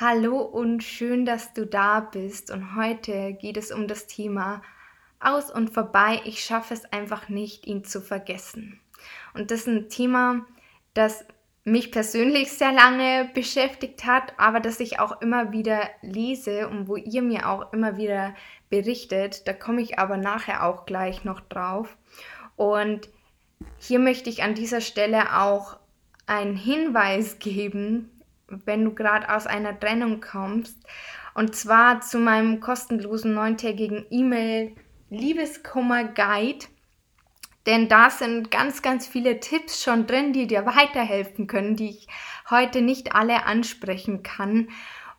Hallo und schön, dass du da bist. Und heute geht es um das Thema aus und vorbei. Ich schaffe es einfach nicht, ihn zu vergessen. Und das ist ein Thema, das mich persönlich sehr lange beschäftigt hat, aber das ich auch immer wieder lese und wo ihr mir auch immer wieder berichtet. Da komme ich aber nachher auch gleich noch drauf. Und hier möchte ich an dieser Stelle auch einen Hinweis geben, wenn du gerade aus einer Trennung kommst. Und zwar zu meinem kostenlosen neuntägigen E-Mail Liebeskummer Guide. Denn da sind ganz, ganz viele Tipps schon drin, die dir weiterhelfen können, die ich heute nicht alle ansprechen kann.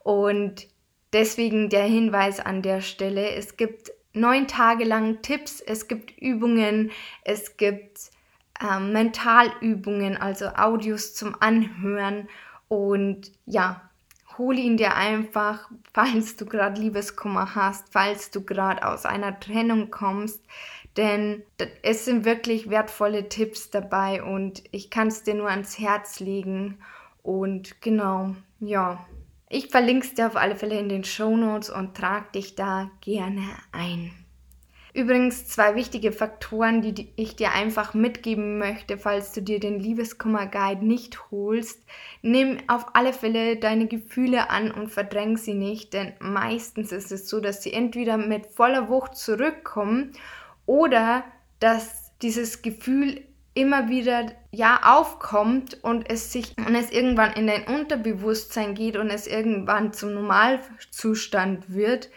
Und deswegen der Hinweis an der Stelle. Es gibt neun Tage lang Tipps, es gibt Übungen, es gibt äh, Mentalübungen, also Audios zum Anhören und ja, hol ihn dir einfach, falls du gerade Liebeskummer hast, falls du gerade aus einer Trennung kommst. Denn es sind wirklich wertvolle Tipps dabei und ich kann es dir nur ans Herz legen. Und genau, ja. Ich verlinke es dir auf alle Fälle in den Show Notes und trage dich da gerne ein. Übrigens zwei wichtige Faktoren, die ich dir einfach mitgeben möchte, falls du dir den Liebeskummer-Guide nicht holst. Nimm auf alle Fälle deine Gefühle an und verdräng sie nicht, denn meistens ist es so, dass sie entweder mit voller Wucht zurückkommen oder dass dieses Gefühl immer wieder ja aufkommt und es sich und es irgendwann in dein Unterbewusstsein geht und es irgendwann zum Normalzustand wird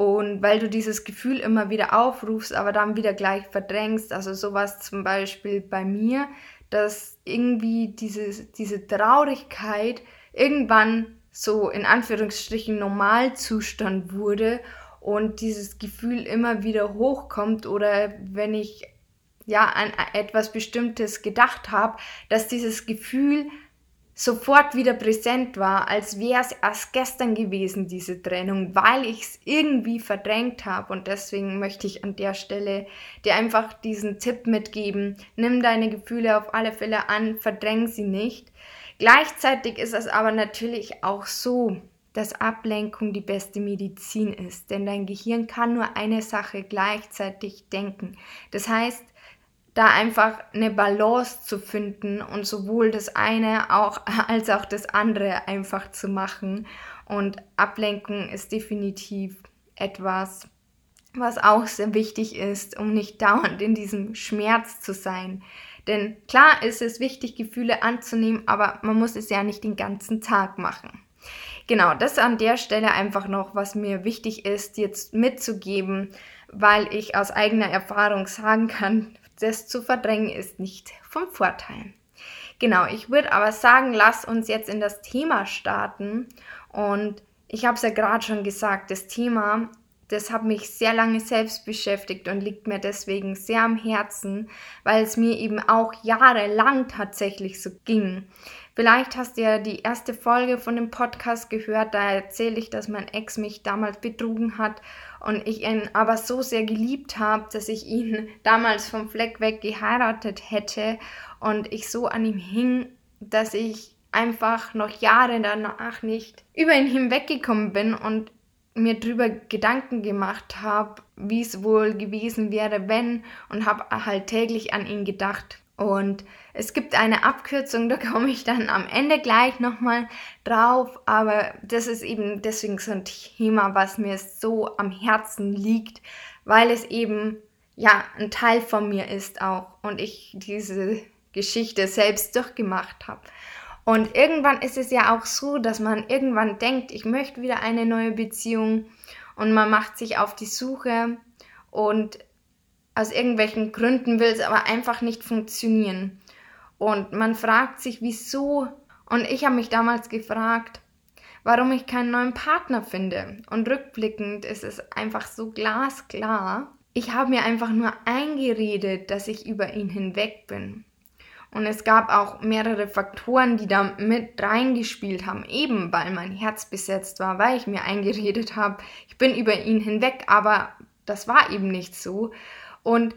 und weil du dieses Gefühl immer wieder aufrufst, aber dann wieder gleich verdrängst, also sowas zum Beispiel bei mir, dass irgendwie diese, diese Traurigkeit irgendwann so in Anführungsstrichen Normalzustand wurde und dieses Gefühl immer wieder hochkommt oder wenn ich ja an etwas Bestimmtes gedacht habe, dass dieses Gefühl sofort wieder präsent war, als wäre es erst gestern gewesen, diese Trennung, weil ich es irgendwie verdrängt habe. Und deswegen möchte ich an der Stelle dir einfach diesen Tipp mitgeben. Nimm deine Gefühle auf alle Fälle an, verdräng sie nicht. Gleichzeitig ist es aber natürlich auch so, dass Ablenkung die beste Medizin ist, denn dein Gehirn kann nur eine Sache gleichzeitig denken. Das heißt, da einfach eine Balance zu finden und sowohl das eine auch als auch das andere einfach zu machen. Und Ablenken ist definitiv etwas, was auch sehr wichtig ist, um nicht dauernd in diesem Schmerz zu sein. Denn klar ist es wichtig, Gefühle anzunehmen, aber man muss es ja nicht den ganzen Tag machen. Genau, das an der Stelle einfach noch, was mir wichtig ist, jetzt mitzugeben, weil ich aus eigener Erfahrung sagen kann, das zu verdrängen ist nicht vom Vorteil. Genau, ich würde aber sagen, lass uns jetzt in das Thema starten. Und ich habe es ja gerade schon gesagt, das Thema, das hat mich sehr lange selbst beschäftigt und liegt mir deswegen sehr am Herzen, weil es mir eben auch jahrelang tatsächlich so ging. Vielleicht hast du ja die erste Folge von dem Podcast gehört, da erzähle ich, dass mein Ex mich damals betrogen hat und ich ihn aber so sehr geliebt habe, dass ich ihn damals vom Fleck weg geheiratet hätte und ich so an ihm hing, dass ich einfach noch Jahre danach nicht über ihn hinweggekommen bin und mir darüber Gedanken gemacht habe, wie es wohl gewesen wäre, wenn und habe halt täglich an ihn gedacht. Und es gibt eine Abkürzung, da komme ich dann am Ende gleich nochmal drauf, aber das ist eben deswegen so ein Thema, was mir so am Herzen liegt, weil es eben ja ein Teil von mir ist auch und ich diese Geschichte selbst durchgemacht habe. Und irgendwann ist es ja auch so, dass man irgendwann denkt, ich möchte wieder eine neue Beziehung und man macht sich auf die Suche und aus irgendwelchen Gründen will es aber einfach nicht funktionieren. Und man fragt sich, wieso. Und ich habe mich damals gefragt, warum ich keinen neuen Partner finde. Und rückblickend ist es einfach so glasklar. Ich habe mir einfach nur eingeredet, dass ich über ihn hinweg bin. Und es gab auch mehrere Faktoren, die da mit reingespielt haben, eben weil mein Herz besetzt war, weil ich mir eingeredet habe, ich bin über ihn hinweg, aber das war eben nicht so. Und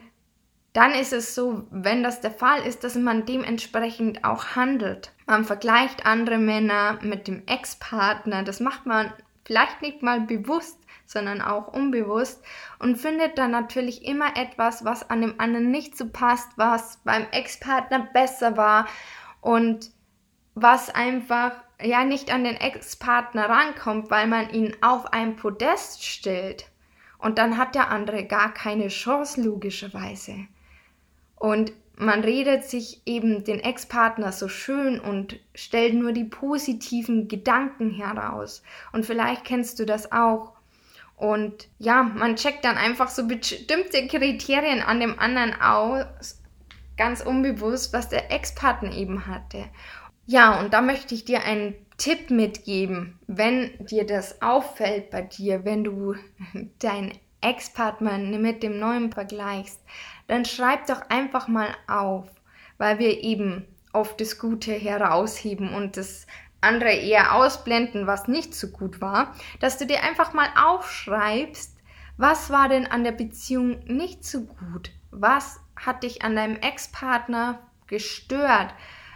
dann ist es so, wenn das der Fall ist, dass man dementsprechend auch handelt. Man vergleicht andere Männer mit dem Ex-Partner, das macht man vielleicht nicht mal bewusst, sondern auch unbewusst und findet dann natürlich immer etwas, was an dem anderen nicht so passt, was beim Ex-Partner besser war und was einfach ja nicht an den Ex-Partner rankommt, weil man ihn auf ein Podest stellt. Und dann hat der andere gar keine Chance, logischerweise. Und man redet sich eben den Ex-Partner so schön und stellt nur die positiven Gedanken heraus. Und vielleicht kennst du das auch. Und ja, man checkt dann einfach so bestimmte Kriterien an dem anderen aus, ganz unbewusst, was der Ex-Partner eben hatte. Ja, und da möchte ich dir einen Tipp mitgeben, wenn dir das auffällt bei dir, wenn du deinen Ex-Partner mit dem neuen vergleichst, dann schreib doch einfach mal auf, weil wir eben oft das Gute herausheben und das andere eher ausblenden, was nicht so gut war, dass du dir einfach mal aufschreibst, was war denn an der Beziehung nicht so gut? Was hat dich an deinem Ex-Partner gestört?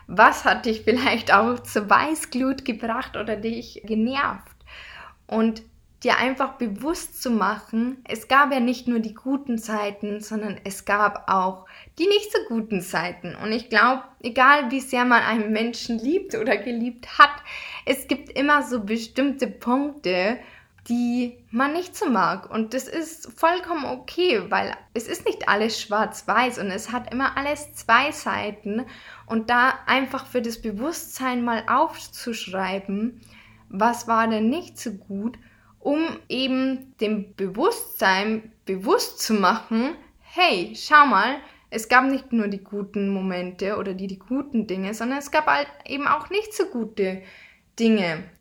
Was hat dich vielleicht auch zur Weißglut gebracht oder dich genervt? Und dir einfach bewusst zu machen, es gab ja nicht nur die guten Zeiten, sondern es gab auch die nicht so guten Zeiten. Und ich glaube, egal wie sehr man einen Menschen liebt oder geliebt hat, es gibt immer so bestimmte Punkte, die man nicht so mag. Und das ist vollkommen okay, weil es ist nicht alles schwarz-weiß und es hat immer alles zwei Seiten. Und da einfach für das Bewusstsein mal aufzuschreiben, was war denn nicht so gut um eben dem Bewusstsein bewusst zu machen, hey, schau mal, es gab nicht nur die guten Momente oder die, die guten Dinge, sondern es gab halt eben auch nicht so gute Dinge.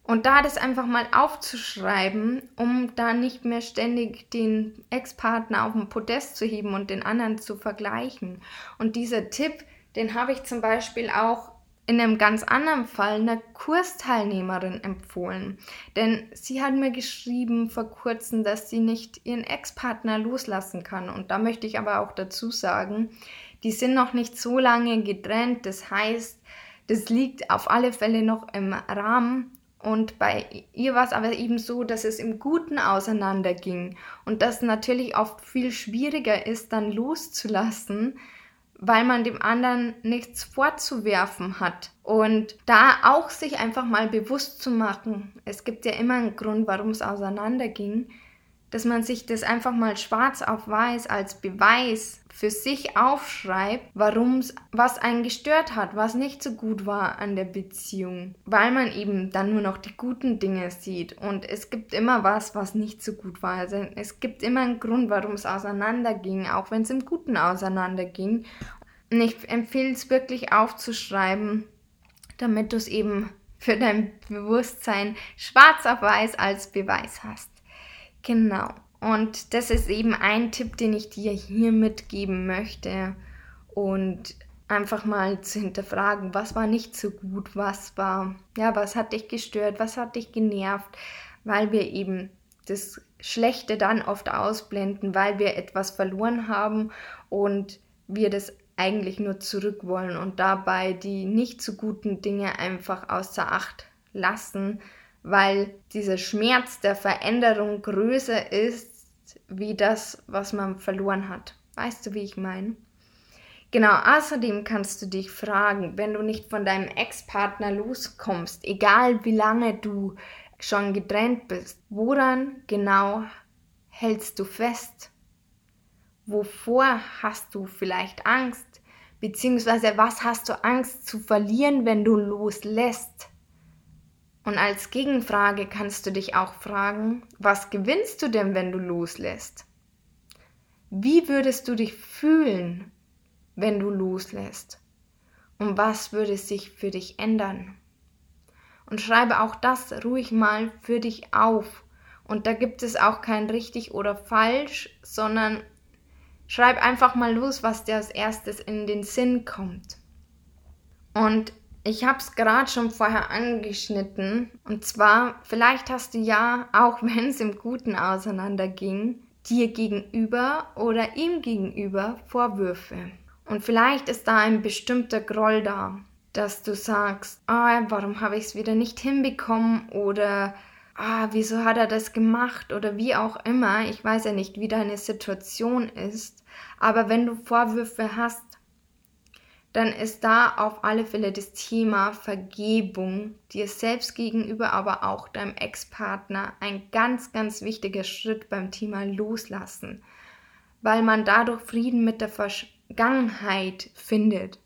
Und da das einfach mal aufzuschreiben, um da nicht mehr ständig den Ex-Partner auf den Podest zu heben und den anderen zu vergleichen. Und dieser Tipp, den habe ich zum Beispiel auch in einem ganz anderen Fall einer Kursteilnehmerin empfohlen. Denn sie hat mir geschrieben vor kurzem, dass sie nicht ihren Ex-Partner loslassen kann. Und da möchte ich aber auch dazu sagen, die sind noch nicht so lange getrennt. Das heißt, das liegt auf alle Fälle noch im Rahmen. Und bei ihr war es aber eben so, dass es im Guten auseinanderging und das natürlich oft viel schwieriger ist, dann loszulassen, weil man dem anderen nichts vorzuwerfen hat. Und da auch sich einfach mal bewusst zu machen, es gibt ja immer einen Grund, warum es auseinanderging, dass man sich das einfach mal schwarz auf weiß als Beweis für sich aufschreibt, warum es was einen gestört hat, was nicht so gut war an der Beziehung, weil man eben dann nur noch die guten Dinge sieht und es gibt immer was, was nicht so gut war. Also es gibt immer einen Grund, warum es auseinanderging, auch wenn es im Guten auseinanderging. Und ich empfehle es wirklich aufzuschreiben, damit du es eben für dein Bewusstsein schwarz auf weiß als Beweis hast. Genau. Und das ist eben ein Tipp, den ich dir hier mitgeben möchte. Und einfach mal zu hinterfragen, was war nicht so gut, was war, ja, was hat dich gestört, was hat dich genervt, weil wir eben das Schlechte dann oft ausblenden, weil wir etwas verloren haben und wir das eigentlich nur zurück wollen und dabei die nicht so guten Dinge einfach außer Acht lassen, weil dieser Schmerz der Veränderung größer ist wie das, was man verloren hat. Weißt du, wie ich meine? Genau, außerdem kannst du dich fragen, wenn du nicht von deinem Ex-Partner loskommst, egal wie lange du schon getrennt bist, woran genau hältst du fest? Wovor hast du vielleicht Angst? Beziehungsweise was hast du Angst zu verlieren, wenn du loslässt? Und als Gegenfrage kannst du dich auch fragen, was gewinnst du denn, wenn du loslässt? Wie würdest du dich fühlen, wenn du loslässt? Und was würde sich für dich ändern? Und schreibe auch das ruhig mal für dich auf. Und da gibt es auch kein richtig oder falsch, sondern schreib einfach mal los, was dir als erstes in den Sinn kommt. Und ich habe es gerade schon vorher angeschnitten. Und zwar, vielleicht hast du ja, auch wenn es im Guten auseinanderging, dir gegenüber oder ihm gegenüber Vorwürfe. Und vielleicht ist da ein bestimmter Groll da, dass du sagst, ah, warum habe ich es wieder nicht hinbekommen oder ah, wieso hat er das gemacht oder wie auch immer. Ich weiß ja nicht, wie deine Situation ist. Aber wenn du Vorwürfe hast, dann ist da auf alle Fälle das Thema Vergebung dir selbst gegenüber, aber auch deinem Ex-Partner ein ganz, ganz wichtiger Schritt beim Thema Loslassen, weil man dadurch Frieden mit der Vergangenheit findet.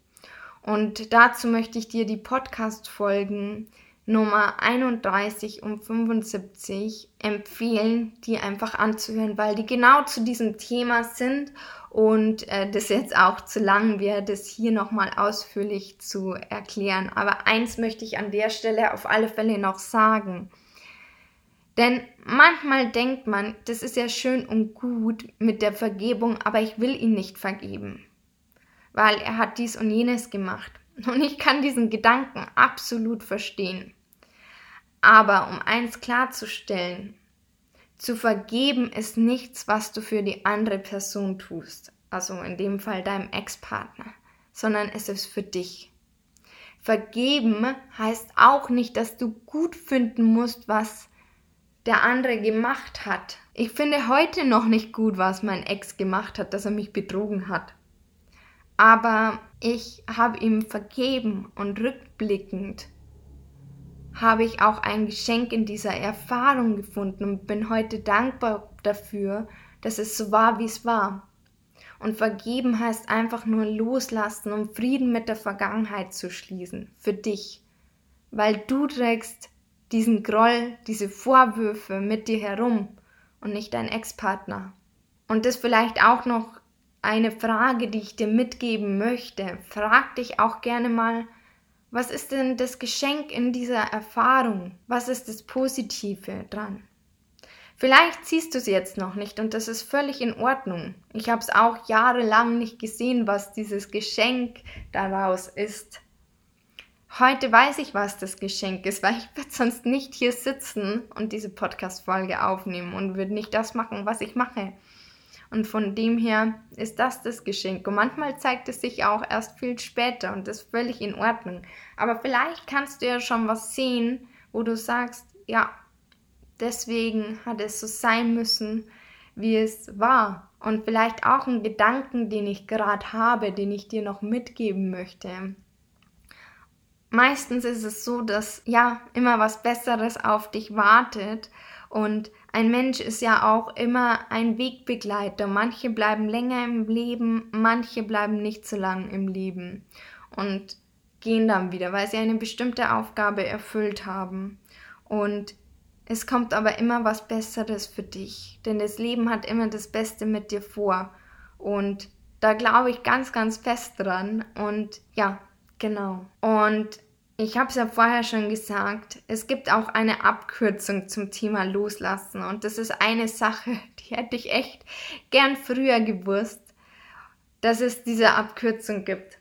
Und dazu möchte ich dir die Podcast-Folgen Nummer 31 und 75 empfehlen, die einfach anzuhören, weil die genau zu diesem Thema sind und äh, das jetzt auch zu lang wäre, das hier nochmal ausführlich zu erklären. Aber eins möchte ich an der Stelle auf alle Fälle noch sagen. Denn manchmal denkt man, das ist ja schön und gut mit der Vergebung, aber ich will ihn nicht vergeben, weil er hat dies und jenes gemacht. Und ich kann diesen Gedanken absolut verstehen. Aber um eins klarzustellen, zu vergeben ist nichts, was du für die andere Person tust, also in dem Fall deinem Ex-Partner, sondern es ist für dich. Vergeben heißt auch nicht, dass du gut finden musst, was der andere gemacht hat. Ich finde heute noch nicht gut, was mein Ex gemacht hat, dass er mich betrogen hat. Aber ich habe ihm vergeben und rückblickend habe ich auch ein Geschenk in dieser Erfahrung gefunden und bin heute dankbar dafür, dass es so war, wie es war. Und vergeben heißt einfach nur loslassen, um Frieden mit der Vergangenheit zu schließen, für dich. Weil du trägst diesen Groll, diese Vorwürfe mit dir herum und nicht dein Ex-Partner. Und das vielleicht auch noch eine Frage, die ich dir mitgeben möchte. Frag dich auch gerne mal, was ist denn das Geschenk in dieser Erfahrung? Was ist das Positive dran? Vielleicht siehst du es jetzt noch nicht und das ist völlig in Ordnung. Ich habe es auch jahrelang nicht gesehen, was dieses Geschenk daraus ist. Heute weiß ich, was das Geschenk ist, weil ich würde sonst nicht hier sitzen und diese Podcast-Folge aufnehmen und würde nicht das machen, was ich mache. Und von dem her ist das das Geschenk. Und manchmal zeigt es sich auch erst viel später und das ist völlig in Ordnung. Aber vielleicht kannst du ja schon was sehen, wo du sagst, ja, deswegen hat es so sein müssen, wie es war. Und vielleicht auch einen Gedanken, den ich gerade habe, den ich dir noch mitgeben möchte. Meistens ist es so, dass ja immer was Besseres auf dich wartet und ein Mensch ist ja auch immer ein Wegbegleiter. Manche bleiben länger im Leben, manche bleiben nicht so lang im Leben und gehen dann wieder, weil sie eine bestimmte Aufgabe erfüllt haben. Und es kommt aber immer was Besseres für dich, denn das Leben hat immer das Beste mit dir vor. Und da glaube ich ganz, ganz fest dran. Und ja, genau. Und ich habe es ja vorher schon gesagt, es gibt auch eine Abkürzung zum Thema Loslassen und das ist eine Sache, die hätte ich echt gern früher gewusst, dass es diese Abkürzung gibt.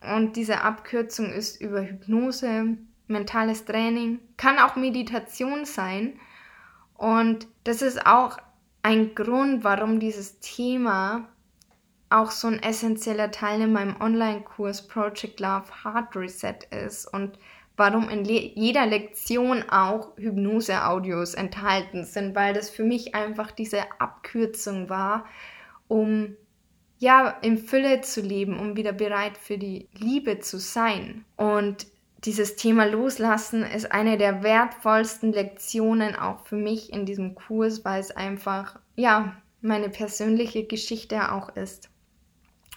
Und diese Abkürzung ist über Hypnose, mentales Training, kann auch Meditation sein. Und das ist auch ein Grund, warum dieses Thema auch so ein essentieller Teil in meinem Online-Kurs Project Love Heart Reset ist und warum in le jeder Lektion auch Hypnose-Audios enthalten sind, weil das für mich einfach diese Abkürzung war, um ja in Fülle zu leben, um wieder bereit für die Liebe zu sein. Und dieses Thema Loslassen ist eine der wertvollsten Lektionen auch für mich in diesem Kurs, weil es einfach ja meine persönliche Geschichte auch ist.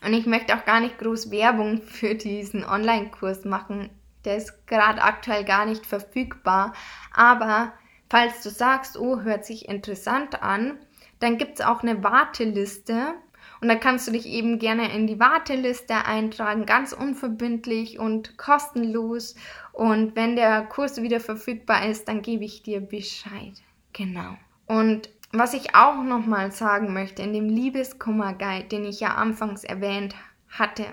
Und ich möchte auch gar nicht groß Werbung für diesen Online-Kurs machen. Der ist gerade aktuell gar nicht verfügbar. Aber falls du sagst, oh, hört sich interessant an, dann gibt es auch eine Warteliste. Und da kannst du dich eben gerne in die Warteliste eintragen, ganz unverbindlich und kostenlos. Und wenn der Kurs wieder verfügbar ist, dann gebe ich dir Bescheid. Genau. Und was ich auch nochmal sagen möchte, in dem Liebeskummer-Guide, den ich ja anfangs erwähnt hatte,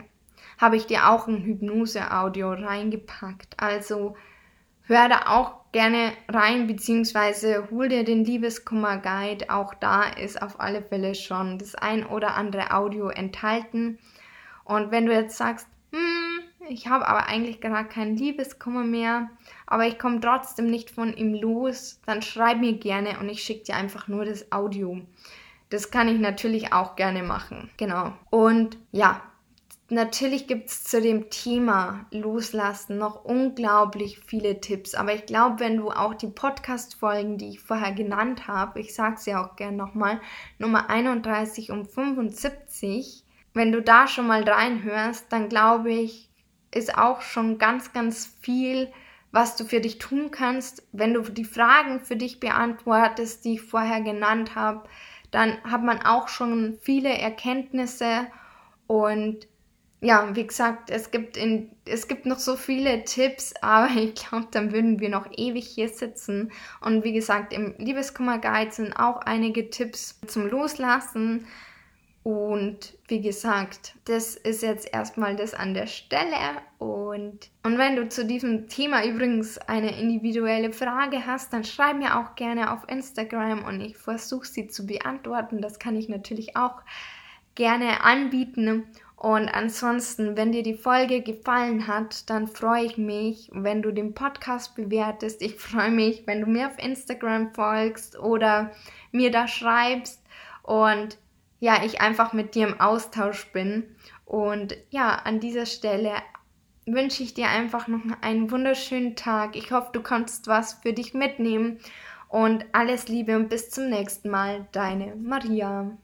habe ich dir auch ein Hypnose-Audio reingepackt. Also hör da auch gerne rein, beziehungsweise hol dir den Liebeskummer-Guide. Auch da ist auf alle Fälle schon das ein oder andere Audio enthalten. Und wenn du jetzt sagst, ich habe aber eigentlich gar keinen Liebeskummer mehr, aber ich komme trotzdem nicht von ihm los, dann schreib mir gerne und ich schicke dir einfach nur das Audio. Das kann ich natürlich auch gerne machen. Genau. Und ja, Natürlich gibt es zu dem Thema Loslassen noch unglaublich viele Tipps, aber ich glaube, wenn du auch die Podcast-Folgen, die ich vorher genannt habe, ich sage sie auch gern nochmal, Nummer 31 und 75, wenn du da schon mal reinhörst, dann glaube ich, ist auch schon ganz, ganz viel, was du für dich tun kannst. Wenn du die Fragen für dich beantwortest, die ich vorher genannt habe, dann hat man auch schon viele Erkenntnisse und ja, wie gesagt, es gibt, in, es gibt noch so viele Tipps, aber ich glaube, dann würden wir noch ewig hier sitzen. Und wie gesagt, im Liebeskummer-Guide sind auch einige Tipps zum Loslassen. Und wie gesagt, das ist jetzt erstmal das an der Stelle. Und, und wenn du zu diesem Thema übrigens eine individuelle Frage hast, dann schreib mir auch gerne auf Instagram und ich versuche sie zu beantworten. Das kann ich natürlich auch gerne anbieten. Und ansonsten, wenn dir die Folge gefallen hat, dann freue ich mich, wenn du den Podcast bewertest. Ich freue mich, wenn du mir auf Instagram folgst oder mir da schreibst und ja, ich einfach mit dir im Austausch bin. Und ja, an dieser Stelle wünsche ich dir einfach noch einen wunderschönen Tag. Ich hoffe, du kannst was für dich mitnehmen. Und alles Liebe und bis zum nächsten Mal, deine Maria.